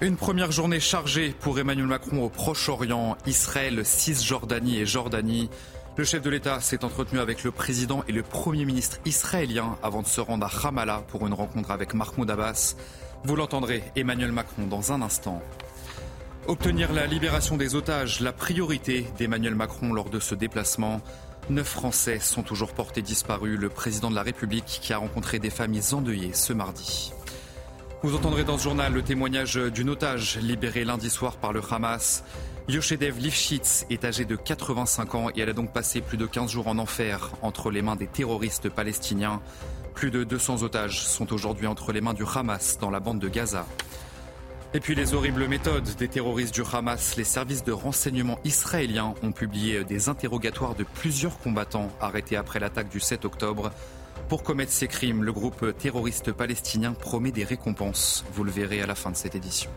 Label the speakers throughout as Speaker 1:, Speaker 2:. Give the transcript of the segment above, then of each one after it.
Speaker 1: Une première journée chargée pour Emmanuel Macron au Proche-Orient, Israël, Cisjordanie et Jordanie. Le chef de l'État s'est entretenu avec le président et le Premier ministre israélien avant de se rendre à Ramallah pour une rencontre avec Mahmoud Abbas. Vous l'entendrez, Emmanuel Macron, dans un instant. Obtenir la libération des otages, la priorité d'Emmanuel Macron lors de ce déplacement. Neuf Français sont toujours portés disparus. Le président de la République qui a rencontré des familles endeuillées ce mardi. Vous entendrez dans ce journal le témoignage d'une otage libérée lundi soir par le Hamas. Yoshedev Lifshitz est âgée de 85 ans et elle a donc passé plus de 15 jours en enfer entre les mains des terroristes palestiniens. Plus de 200 otages sont aujourd'hui entre les mains du Hamas dans la bande de Gaza. Et puis les horribles méthodes des terroristes du Hamas, les services de renseignement israéliens ont publié des interrogatoires de plusieurs combattants arrêtés après l'attaque du 7 octobre. Pour commettre ces crimes, le groupe terroriste palestinien promet des récompenses. Vous le verrez à la fin de cette édition.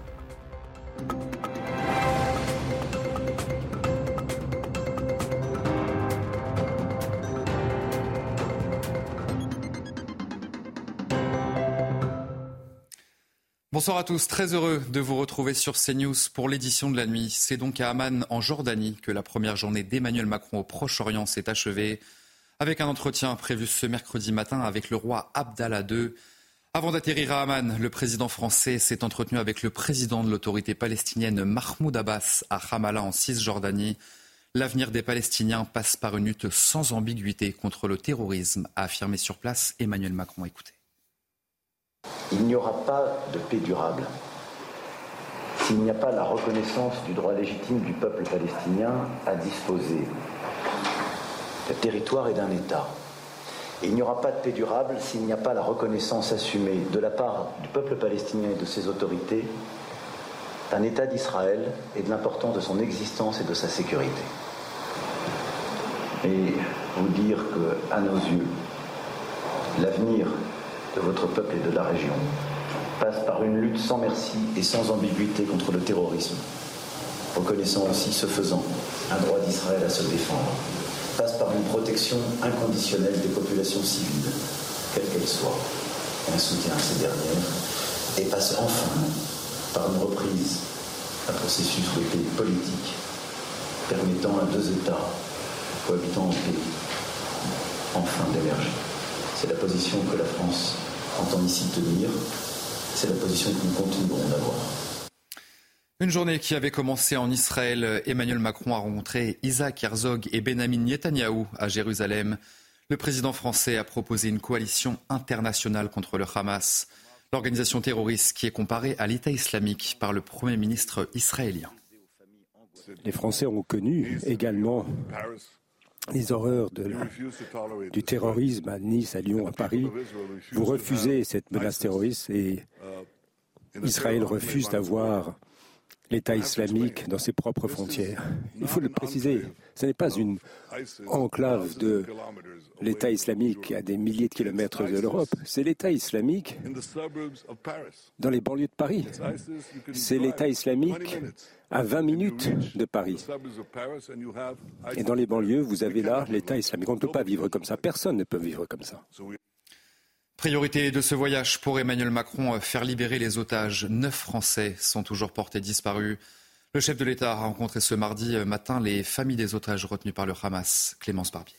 Speaker 1: Bonsoir à tous, très heureux de vous retrouver sur CNews pour l'édition de la nuit. C'est donc à Amman, en Jordanie, que la première journée d'Emmanuel Macron au Proche-Orient s'est achevée avec un entretien prévu ce mercredi matin avec le roi Abdallah II. Avant d'atterrir à Amman, le président français s'est entretenu avec le président de l'autorité palestinienne Mahmoud Abbas à Ramallah en Cisjordanie. L'avenir des Palestiniens passe par une lutte sans ambiguïté contre le terrorisme, a affirmé sur place Emmanuel Macron. Écoutez.
Speaker 2: Il n'y aura pas de paix durable s'il n'y a pas la reconnaissance du droit légitime du peuple palestinien à disposer le territoire et d'un État. Et il n'y aura pas de paix durable s'il n'y a pas la reconnaissance assumée de la part du peuple palestinien et de ses autorités d'un État d'Israël et de l'importance de son existence et de sa sécurité. Et vous dire que, à nos yeux, l'avenir de votre peuple et de la région passe par une lutte sans merci et sans ambiguïté contre le terrorisme, reconnaissant aussi, ce faisant, un droit d'Israël à se défendre passe par une protection inconditionnelle des populations civiles, quelles qu'elles soient, et un soutien à ces dernières, et passe enfin par une reprise d'un processus politique permettant à deux États cohabitant en paix enfin d'émerger. C'est la position que la France entend ici tenir, c'est la position que nous continuerons d'avoir.
Speaker 1: Une journée qui avait commencé en Israël. Emmanuel Macron a rencontré Isaac Herzog et Benjamin Netanyahou à Jérusalem. Le président français a proposé une coalition internationale contre le Hamas, l'organisation terroriste qui est comparée à l'État islamique par le Premier ministre israélien.
Speaker 3: Les Français ont connu également les horreurs du terrorisme à Nice, à Lyon, à Paris. Vous refusez cette menace terroriste et Israël refuse d'avoir l'État islamique dans ses propres frontières. Il faut le préciser, ce n'est pas une enclave de l'État islamique à des milliers de kilomètres de l'Europe, c'est l'État islamique dans les banlieues de Paris. C'est l'État islamique à 20 minutes de Paris. Et dans les banlieues, vous avez là l'État islamique. On ne peut pas vivre comme ça. Personne ne peut vivre comme ça.
Speaker 1: Priorité de ce voyage pour Emmanuel Macron, euh, faire libérer les otages. Neuf Français sont toujours portés disparus. Le chef de l'État a rencontré ce mardi euh, matin les familles des otages retenus par le Hamas. Clémence Barbier.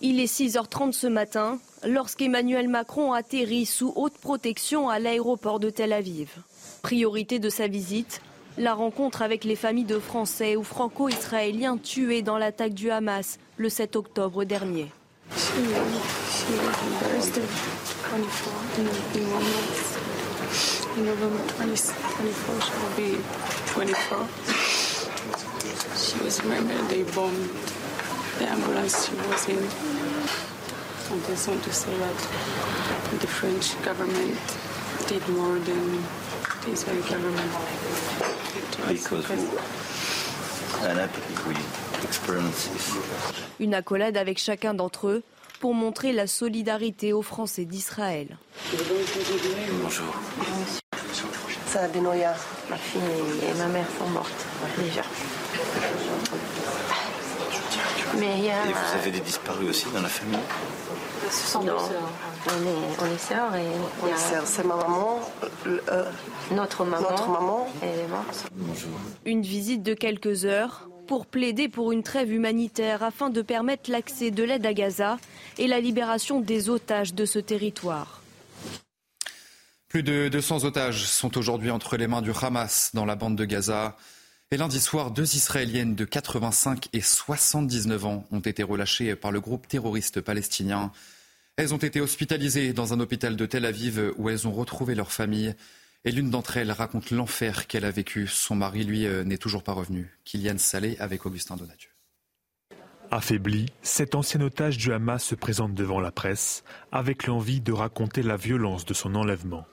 Speaker 4: Il est 6h30 ce matin lorsqu'Emmanuel Macron atterrit sous haute protection à l'aéroport de Tel Aviv. Priorité de sa visite, la rencontre avec les familles de Français ou Franco-Israéliens tués dans l'attaque du Hamas le 7 octobre dernier. She, she was embarrassed at 24 in, in one month. In November 20, 24, she will be 24. She was remembered they bombed the ambulance she was in.
Speaker 5: I just want to say that the French government did more than the Israeli government. Because, because...
Speaker 2: Alain
Speaker 4: Une accolade avec chacun d'entre eux pour montrer la solidarité aux Français d'Israël.
Speaker 2: Bonjour.
Speaker 6: Ça, Benoît, ma fille et ma mère sont mortes déjà.
Speaker 2: Mais il y a... Et vous avez des disparus aussi dans la famille?
Speaker 6: Non, on est, on est sœurs et il y a... C'est ma maman, euh, notre maman, notre maman, elle est morte.
Speaker 2: Bonjour.
Speaker 4: Une visite de quelques heures pour plaider pour une trêve humanitaire afin de permettre l'accès de l'aide à Gaza et la libération des otages de ce territoire.
Speaker 1: Plus de 200 otages sont aujourd'hui entre les mains du Hamas dans la bande de Gaza. Et lundi soir, deux Israéliennes de 85 et 79 ans ont été relâchées par le groupe terroriste palestinien. Elles ont été hospitalisées dans un hôpital de Tel Aviv où elles ont retrouvé leur famille. Et l'une d'entre elles raconte l'enfer qu'elle a vécu. Son mari, lui, euh, n'est toujours pas revenu. Kylian Salé avec Augustin Donadieu.
Speaker 7: Affaibli, cet ancien otage du Hamas se présente devant la presse avec l'envie de raconter la violence de son enlèvement.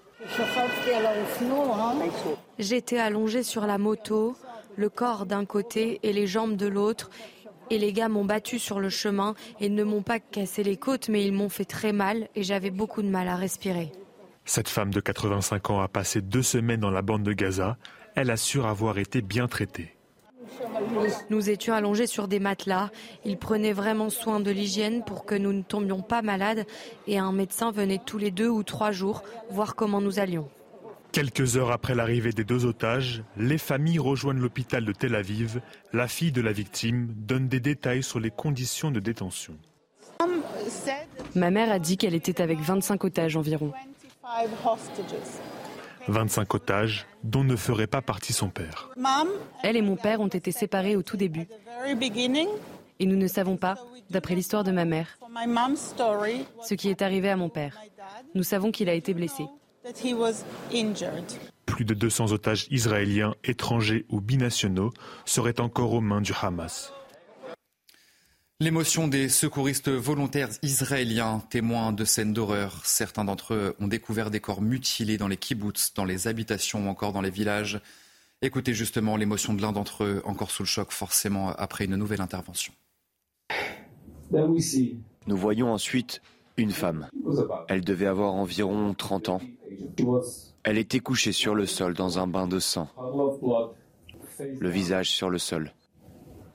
Speaker 4: J'étais allongée sur la moto, le corps d'un côté et les jambes de l'autre. Et les gars m'ont battu sur le chemin et ne m'ont pas cassé les côtes, mais ils m'ont fait très mal et j'avais beaucoup de mal à respirer.
Speaker 7: Cette femme de 85 ans a passé deux semaines dans la bande de Gaza. Elle assure avoir été bien traitée.
Speaker 4: Nous étions allongés sur des matelas. Ils prenaient vraiment soin de l'hygiène pour que nous ne tombions pas malades et un médecin venait tous les deux ou trois jours voir comment nous allions.
Speaker 7: Quelques heures après l'arrivée des deux otages, les familles rejoignent l'hôpital de Tel Aviv. La fille de la victime donne des détails sur les conditions de détention.
Speaker 4: Ma mère a dit qu'elle était avec 25 otages environ.
Speaker 7: 25 otages dont ne ferait pas partie son père.
Speaker 4: Elle et mon père ont été séparés au tout début. Et nous ne savons pas, d'après l'histoire de ma mère, ce qui est arrivé à mon père. Nous savons qu'il a été blessé.
Speaker 7: Plus de 200 otages israéliens, étrangers ou binationaux seraient encore aux mains du Hamas.
Speaker 1: L'émotion des secouristes volontaires israéliens, témoins de scènes d'horreur. Certains d'entre eux ont découvert des corps mutilés dans les kibbutz, dans les habitations ou encore dans les villages. Écoutez justement l'émotion de l'un d'entre eux, encore sous le choc forcément après une nouvelle intervention.
Speaker 8: Nous voyons ensuite une femme. Elle devait avoir environ 30 ans. Elle était couchée sur le sol dans un bain de sang, le visage sur le sol.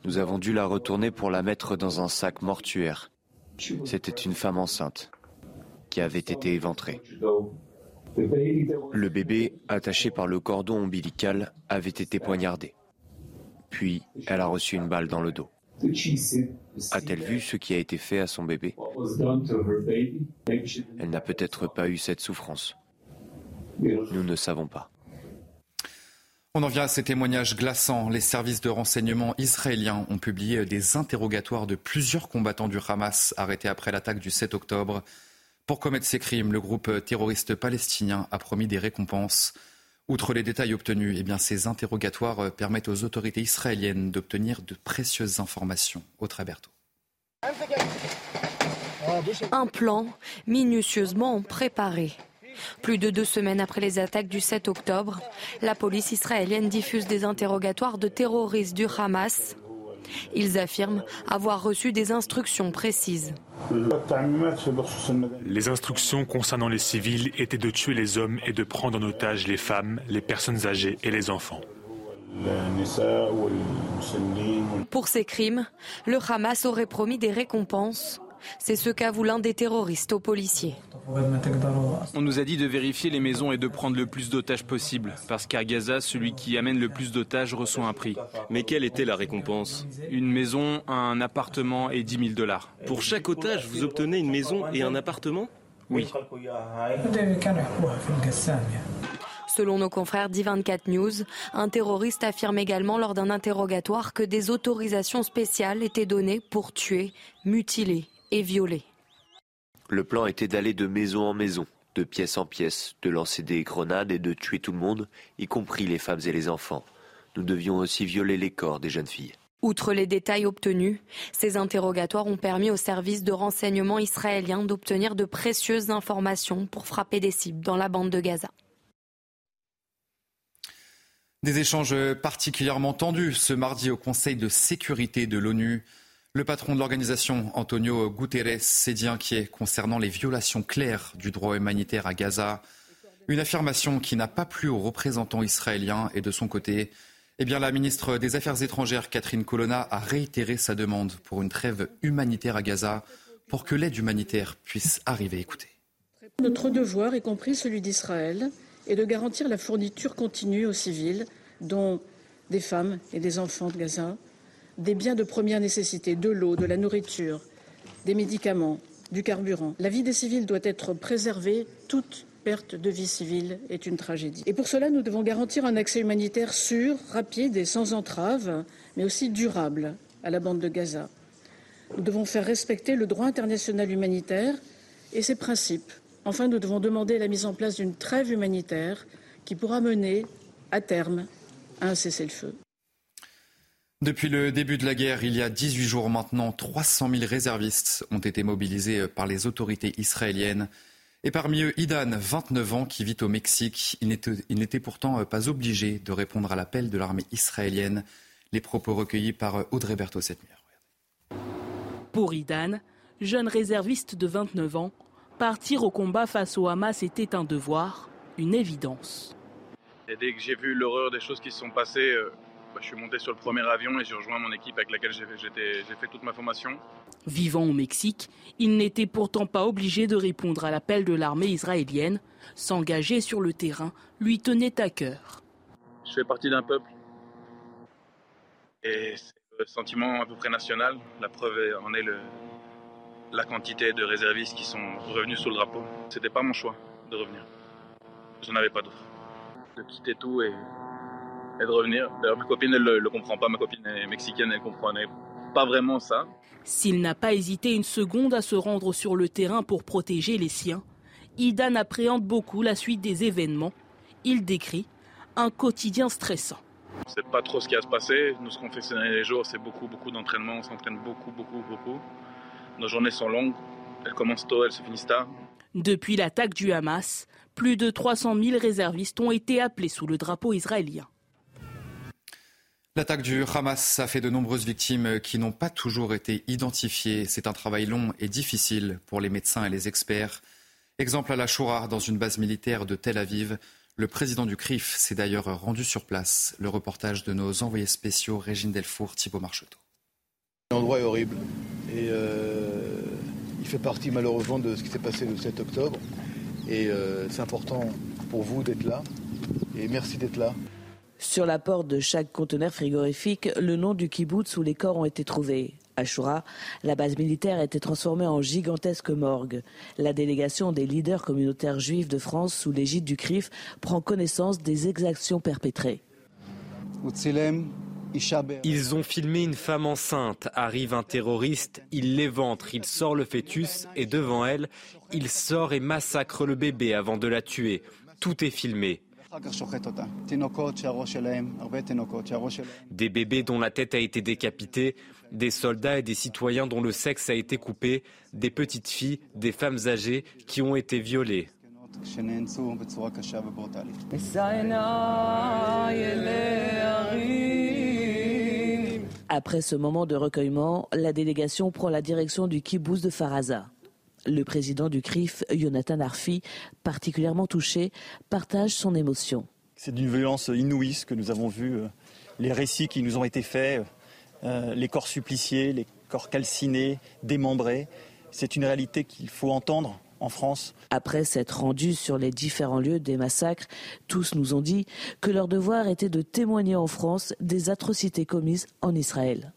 Speaker 8: Nous avons dû la retourner pour la mettre dans un sac mortuaire. C'était une femme enceinte qui avait été éventrée. Le bébé, attaché par le cordon ombilical, avait été poignardé. Puis, elle a reçu une balle dans le dos. A-t-elle vu ce qui a été fait à son bébé? Elle n'a peut-être pas eu cette souffrance. Nous ne savons pas.
Speaker 1: On en vient à ces témoignages glaçants. Les services de renseignement israéliens ont publié des interrogatoires de plusieurs combattants du Hamas arrêtés après l'attaque du 7 octobre. Pour commettre ces crimes, le groupe terroriste palestinien a promis des récompenses. Outre les détails obtenus, eh ces interrogatoires permettent aux autorités israéliennes d'obtenir de précieuses informations. Autre Berthaud.
Speaker 4: Un plan minutieusement préparé. Plus de deux semaines après les attaques du 7 octobre, la police israélienne diffuse des interrogatoires de terroristes du Hamas. Ils affirment avoir reçu des instructions précises.
Speaker 7: Les instructions concernant les civils étaient de tuer les hommes et de prendre en otage les femmes, les personnes âgées et les enfants.
Speaker 4: Pour ces crimes, le Hamas aurait promis des récompenses. C'est ce qu'avoue l'un des terroristes aux policiers.
Speaker 5: On nous a dit de vérifier les maisons et de prendre le plus d'otages possible, parce qu'à Gaza, celui qui amène le plus d'otages reçoit un prix.
Speaker 9: Mais quelle était la récompense?
Speaker 5: Une maison, un appartement et 10 000 dollars.
Speaker 9: Pour chaque otage, vous obtenez une maison et un appartement?
Speaker 5: Oui.
Speaker 4: Selon nos confrères d'I24 News, un terroriste affirme également lors d'un interrogatoire que des autorisations spéciales étaient données pour tuer, mutiler et violer.
Speaker 8: Le plan était d'aller de maison en maison, de pièce en pièce, de lancer des grenades et de tuer tout le monde, y compris les femmes et les enfants. Nous devions aussi violer les corps des jeunes filles.
Speaker 10: Outre les détails obtenus, ces interrogatoires ont permis aux services de renseignement israéliens d'obtenir de précieuses informations pour frapper des cibles dans la bande de Gaza.
Speaker 1: Des échanges particulièrement tendus ce mardi au Conseil de sécurité de l'ONU. Le patron de l'organisation, Antonio Guterres, s'est dit inquiet concernant les violations claires du droit humanitaire à Gaza. Une affirmation qui n'a pas plu aux représentants israéliens et de son côté, eh bien, la ministre des Affaires étrangères, Catherine Colonna, a réitéré sa demande pour une trêve humanitaire à Gaza pour que l'aide humanitaire puisse arriver. Écoutez.
Speaker 11: Notre devoir, y compris celui d'Israël, est de garantir la fourniture continue aux civils, dont des femmes et des enfants de Gaza, des biens de première nécessité, de l'eau, de la nourriture, des médicaments, du carburant. La vie des civils doit être préservée toute perte de vie civile est une tragédie. Et pour cela, nous devons garantir un accès humanitaire sûr, rapide et sans entrave, mais aussi durable à la bande de Gaza. Nous devons faire respecter le droit international humanitaire et ses principes. Enfin, nous devons demander la mise en place d'une trêve humanitaire qui pourra mener, à terme, à un cessez-le-feu.
Speaker 1: Depuis le début de la guerre, il y a 18 jours maintenant, 300 000 réservistes ont été mobilisés par les autorités israéliennes. Et parmi eux, Idan, 29 ans, qui vit au Mexique. Il n'était pourtant pas obligé de répondre à l'appel de l'armée israélienne. Les propos recueillis par Audrey Berthaud cette nuit.
Speaker 12: Pour Idan, jeune réserviste de 29 ans, partir au combat face au Hamas était un devoir, une évidence.
Speaker 13: Et dès que j'ai vu l'horreur des choses qui se sont passées, euh, bah, je suis monté sur le premier avion et j'ai rejoint mon équipe avec laquelle j'ai fait toute ma formation.
Speaker 12: Vivant au Mexique, il n'était pourtant pas obligé de répondre à l'appel de l'armée israélienne. S'engager sur le terrain lui tenait à cœur.
Speaker 13: Je fais partie d'un peuple et c'est le sentiment à peu près national. La preuve en est le, la quantité de réservistes qui sont revenus sous le drapeau. C'était pas mon choix de revenir. Je n'en avais pas d'autre. De quitter tout et et de revenir. D'ailleurs, ma copine, elle ne le, comprend pas. Ma copine est mexicaine, elle ne comprenait pas vraiment ça.
Speaker 12: S'il n'a pas hésité une seconde à se rendre sur le terrain pour protéger les siens, Idan appréhende beaucoup la suite des événements. Il décrit un quotidien stressant.
Speaker 13: On ne sait pas trop ce qui va se passer. Nous, ce qu'on fait ces derniers jours, c'est beaucoup, beaucoup d'entraînement. On s'entraîne beaucoup, beaucoup, beaucoup. Nos journées sont longues. Elles commencent tôt, elles se finissent tard.
Speaker 12: Depuis l'attaque du Hamas, plus de 300 000 réservistes ont été appelés sous le drapeau israélien.
Speaker 1: L'attaque du Hamas a fait de nombreuses victimes qui n'ont pas toujours été identifiées. C'est un travail long et difficile pour les médecins et les experts. Exemple à la Shoura, dans une base militaire de Tel Aviv. Le président du CRIF s'est d'ailleurs rendu sur place. Le reportage de nos envoyés spéciaux, Régine Delfour, Thibault Marcheteau.
Speaker 14: L'endroit est horrible et euh, il fait partie malheureusement de ce qui s'est passé le 7 octobre. Et euh, c'est important pour vous d'être là. Et merci d'être là.
Speaker 15: Sur la porte de chaque conteneur frigorifique, le nom du kibbutz où les corps ont été trouvés. Ashura, la base militaire a été transformée en gigantesque morgue. La délégation des leaders communautaires juifs de France sous l'égide du CRIF prend connaissance des exactions perpétrées.
Speaker 16: Ils ont filmé une femme enceinte, arrive un terroriste, il l'éventre, il sort le fœtus et devant elle, il sort et massacre le bébé avant de la tuer. Tout est filmé. Des bébés dont la tête a été décapitée, des soldats et des citoyens dont le sexe a été coupé, des petites filles, des femmes âgées qui ont été violées.
Speaker 15: Après ce moment de recueillement, la délégation prend la direction du kibbutz de Faraza. Le président du CRIF, Jonathan Arfi, particulièrement touché, partage son émotion.
Speaker 17: C'est d'une violence inouïe ce que nous avons vu, euh, les récits qui nous ont été faits, euh, les corps suppliciés, les corps calcinés, démembrés. C'est une réalité qu'il faut entendre en France.
Speaker 15: Après s'être rendus sur les différents lieux des massacres, tous nous ont dit que leur devoir était de témoigner en France des atrocités commises en Israël.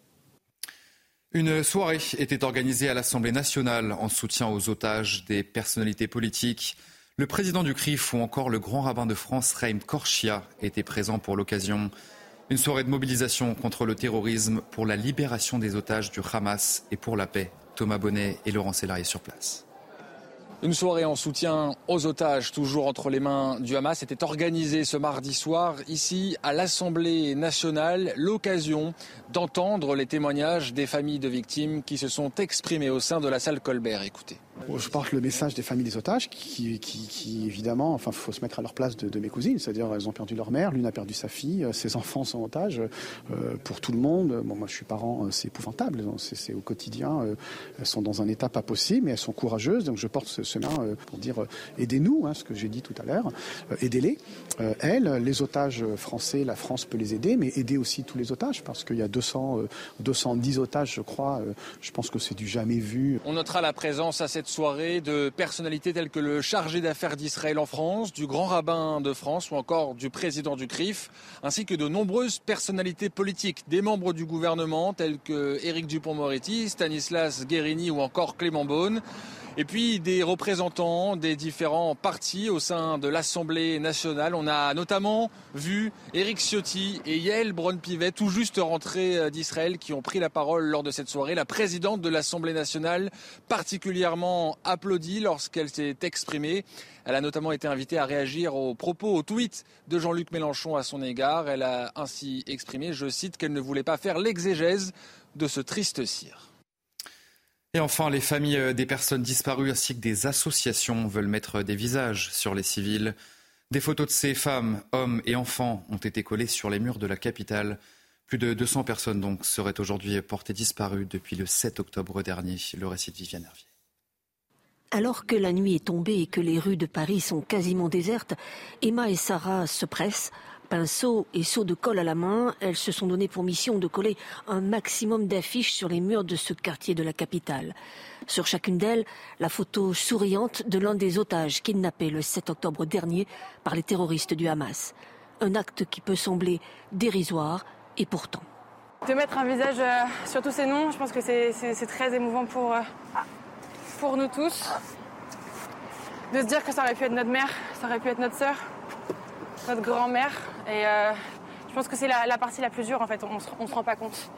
Speaker 1: Une soirée était organisée à l'Assemblée nationale en soutien aux otages des personnalités politiques. Le président du CRIF ou encore le grand rabbin de France, Raïm Korchia, étaient présents pour l'occasion. Une soirée de mobilisation contre le terrorisme, pour la libération des otages du Hamas et pour la paix. Thomas Bonnet et Laurent Sélarié sur place.
Speaker 18: Une soirée en soutien aux otages, toujours entre les mains du Hamas, était organisée ce mardi soir ici à l'Assemblée nationale. L'occasion d'entendre les témoignages des familles de victimes qui se sont exprimées au sein de la salle Colbert. Écoutez.
Speaker 19: Je porte le message des familles des otages qui, évidemment, enfin, faut se mettre à leur place de, mes cousines, c'est-à-dire elles ont perdu leur mère, l'une a perdu sa fille, euh, ses enfants sont otages. Euh, pour tout le monde, bon, moi je suis parent, euh, c'est épouvantable, c'est au quotidien, elles sont dans un état pas possible, mais elles sont courageuses, donc je porte ce, ce main pour dire aidez-nous, hein, ce que j'ai dit tout à l'heure, aidez-les. elles, les otages français, la France peut les aider, mais aider aussi tous les otages, parce qu'il y a 200, 210 otages, je crois, je pense que c'est du jamais vu.
Speaker 18: On notera la présence à cette soirée de personnalités telles que le chargé d'affaires d'Israël en France, du grand rabbin de France ou encore du président du CRIF, ainsi que de nombreuses personnalités politiques, des membres du gouvernement tels que Éric Dupont-Moretti, Stanislas Guérini ou encore Clément Beaune et puis des représentants des différents partis au sein de l'Assemblée nationale. On a notamment vu Éric Ciotti et Yael Braun-Pivet, tout juste rentrés euh, d'Israël, qui ont pris la parole lors de cette soirée. La présidente de l'Assemblée nationale, particulièrement applaudie lorsqu'elle s'est exprimée. Elle a notamment été invitée à réagir aux propos, aux tweets de Jean-Luc Mélenchon à son égard. Elle a ainsi exprimé, je cite, qu'elle ne voulait pas faire l'exégèse de ce triste cire.
Speaker 1: Et enfin, les familles des personnes disparues ainsi que des associations veulent mettre des visages sur les civils. Des photos de ces femmes, hommes et enfants ont été collées sur les murs de la capitale. Plus de 200 personnes donc seraient aujourd'hui portées disparues depuis le 7 octobre dernier. Le récit de Viviane Hervier.
Speaker 20: Alors que la nuit est tombée et que les rues de Paris sont quasiment désertes, Emma et Sarah se pressent Pinceau et seau de colle à la main, elles se sont donné pour mission de coller un maximum d'affiches sur les murs de ce quartier de la capitale. Sur chacune d'elles, la photo souriante de l'un des otages kidnappés le 7 octobre dernier par les terroristes du Hamas. Un acte qui peut sembler dérisoire et pourtant.
Speaker 21: De mettre un visage euh, sur tous ces noms, je pense que c'est très émouvant pour, euh, pour nous tous. De se dire que ça aurait pu être notre mère, ça aurait pu être notre sœur, notre grand-mère. Et euh, je pense que c'est la, partie la plus dure, en fait. On ne se rend pas compte.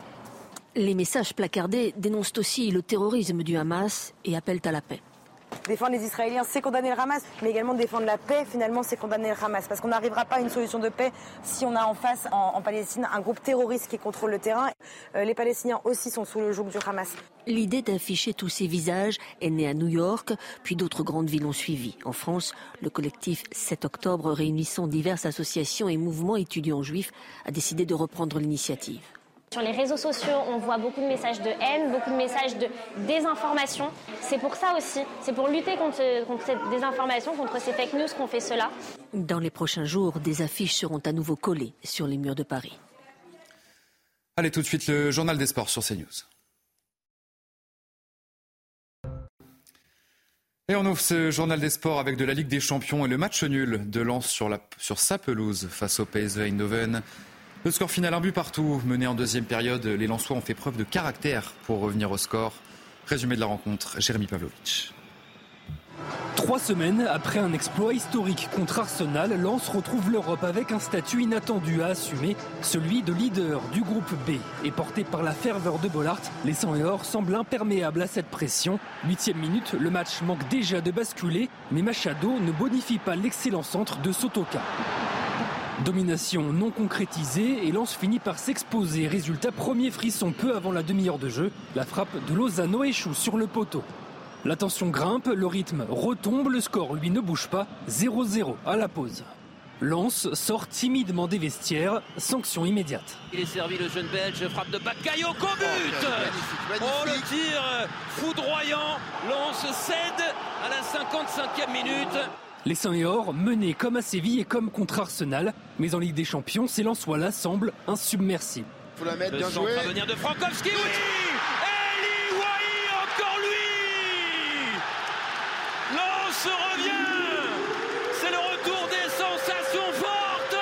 Speaker 20: Les messages placardés dénoncent aussi le terrorisme du Hamas et appellent à la paix.
Speaker 22: Défendre les Israéliens, c'est condamner le Hamas, mais également défendre la paix, finalement, c'est condamner le Hamas. Parce qu'on n'arrivera pas à une solution de paix si on a en face, en, Palestine, un groupe terroriste qui contrôle le terrain. Euh, les Palestiniens aussi sont sous le joug du Hamas.
Speaker 20: L'idée d'afficher tous ces visages est née à New York, puis d'autres grandes villes ont suivi. En France, le collectif 7 octobre, réunissant diverses associations et mouvements étudiants juifs, a décidé de reprendre l'initiative.
Speaker 23: Sur les réseaux sociaux, on voit beaucoup de messages de haine, beaucoup de messages de désinformation. C'est pour ça aussi, c'est pour lutter contre, cette désinformation, contre ces fake news qu'on fait cela.
Speaker 20: Dans les prochains jours, des affiches seront à nouveau collées sur les murs de Paris.
Speaker 1: Allez, tout de suite, le journal des sports sur CNews. Et on ouvre ce journal des sports avec de la Ligue des Champions et le match nul de Lens sur, la, sur sa pelouse face au PSV Eindhoven. Le score final, un but partout. Mené en deuxième période, les Lensois ont fait preuve de caractère pour revenir au score. Résumé de la rencontre, Jérémy Pavlovitch.
Speaker 24: Trois semaines après un exploit historique contre Arsenal, Lens retrouve l'Europe avec un statut inattendu à assumer, celui de leader du groupe B. Et porté par la ferveur de Bollard, les 100 et or semblent imperméables à cette pression. Huitième minute, le match manque déjà de basculer, mais Machado ne bonifie pas l'excellent centre de Sotoka. Domination non concrétisée et Lance finit par s'exposer. Résultat, premier frisson peu avant la demi-heure de jeu. La frappe de Lozano échoue sur le poteau. La tension grimpe, le rythme retombe, le score lui ne bouge pas. 0-0 à la pause. Lance sort timidement des vestiaires, sanction immédiate.
Speaker 25: Il est servi le jeune belge, frappe de Bakayo, au but Oh le tir foudroyant, Lance cède à la 55e minute.
Speaker 24: Les Saint et Or menés comme à Séville et comme contre Arsenal, mais en Ligue des Champions, c'est Lensois semble insubmersible.
Speaker 25: Faut la mettre, bien joué. venir de Frankowski, oui Eli encore lui Lance revient C'est le retour des sensations fortes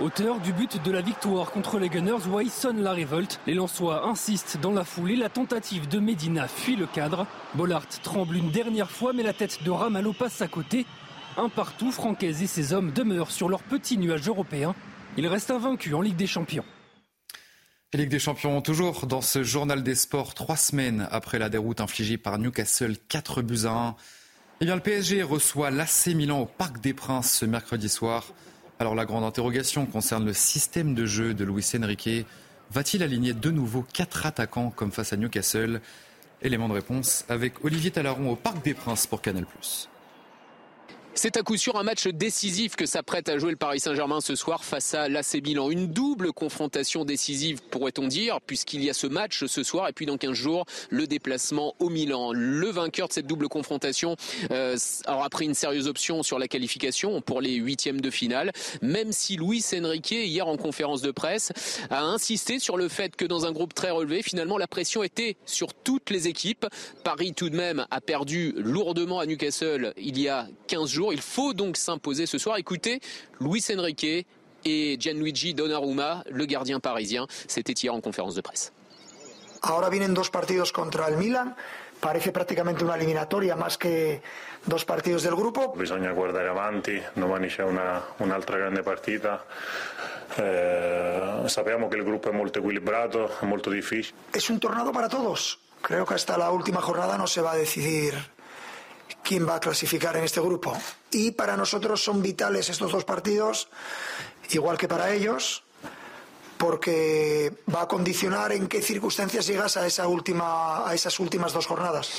Speaker 24: Auteur du but de la victoire contre les Gunners, Wai sonne la révolte. Les Lensois insistent dans la foulée. La tentative de Medina fuit le cadre. Bollard tremble une dernière fois, mais la tête de Ramalho passe à côté. Un partout, Francaise et ses hommes demeurent sur leur petit nuage européen. Ils restent invaincus en Ligue des Champions.
Speaker 1: Ligue des Champions, toujours dans ce journal des sports, trois semaines après la déroute infligée par Newcastle, 4 buts à 1. Eh bien, le PSG reçoit l'AC Milan au Parc des Princes ce mercredi soir. Alors, la grande interrogation concerne le système de jeu de Luis Enrique. Va-t-il aligner de nouveau quatre attaquants comme face à Newcastle? Élément de réponse avec Olivier Talaron au Parc des Princes pour Canal+.
Speaker 26: C'est à coup sûr un match décisif que s'apprête à jouer le Paris Saint-Germain ce soir face à l'AC Milan. Une double confrontation décisive, pourrait-on dire, puisqu'il y a ce match ce soir et puis dans 15 jours, le déplacement au Milan. Le vainqueur de cette double confrontation euh, aura pris une sérieuse option sur la qualification pour les huitièmes de finale, même si Luis Enrique, hier en conférence de presse, a insisté sur le fait que dans un groupe très relevé, finalement, la pression était sur toutes les équipes. Paris, tout de même, a perdu lourdement à Newcastle il y a 15 jours. Il faut donc s'imposer ce soir. Écoutez, Luis Enrique et Gianluigi Donnarumma, le gardien parisien, c'était hier en conférence de presse.
Speaker 27: Ahora vienen dos partidos contra el Milan. Parece praticamente una eliminatoria más que dos partidos del grupo.
Speaker 28: Bisogna guardare avanti, domani c'è una, un'altra grande partita. Eh, sappiamo che il gruppo è molto equilibrato, è molto difficile.
Speaker 27: Es un tornado para todos. Creo que hasta la última jornada no se va a decidir quién va a clasificar en este grupo? Y para nosotros son vitales estos dos partidos, igual que para ellos, porque va a condicionar en qué circunstancias llegas a, esa última, a esas últimas dos jornadas.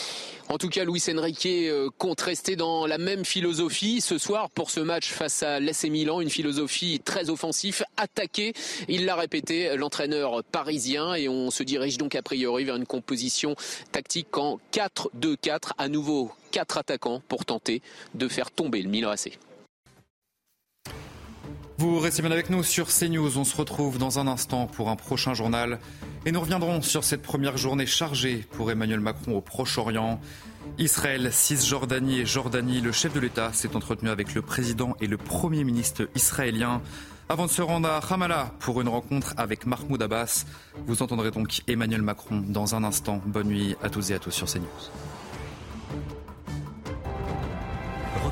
Speaker 26: En tout cas, Luis Enrique euh, compte rester dans la même philosophie ce soir pour ce match face à l'AC Milan, une philosophie très offensive, attaquée. Il l'a répété, l'entraîneur parisien, et on se dirige donc a priori vers une composition tactique en 4-2-4, à nouveau quatre attaquants pour tenter de faire tomber le Milan AC.
Speaker 1: Vous restez bien avec nous sur CNews. On se retrouve dans un instant pour un prochain journal. Et nous reviendrons sur cette première journée chargée pour Emmanuel Macron au Proche-Orient. Israël, Cisjordanie et Jordanie. Le chef de l'État s'est entretenu avec le président et le premier ministre israélien avant de se rendre à Ramallah pour une rencontre avec Mahmoud Abbas. Vous entendrez donc Emmanuel Macron dans un instant. Bonne nuit à tous et à tous sur CNews.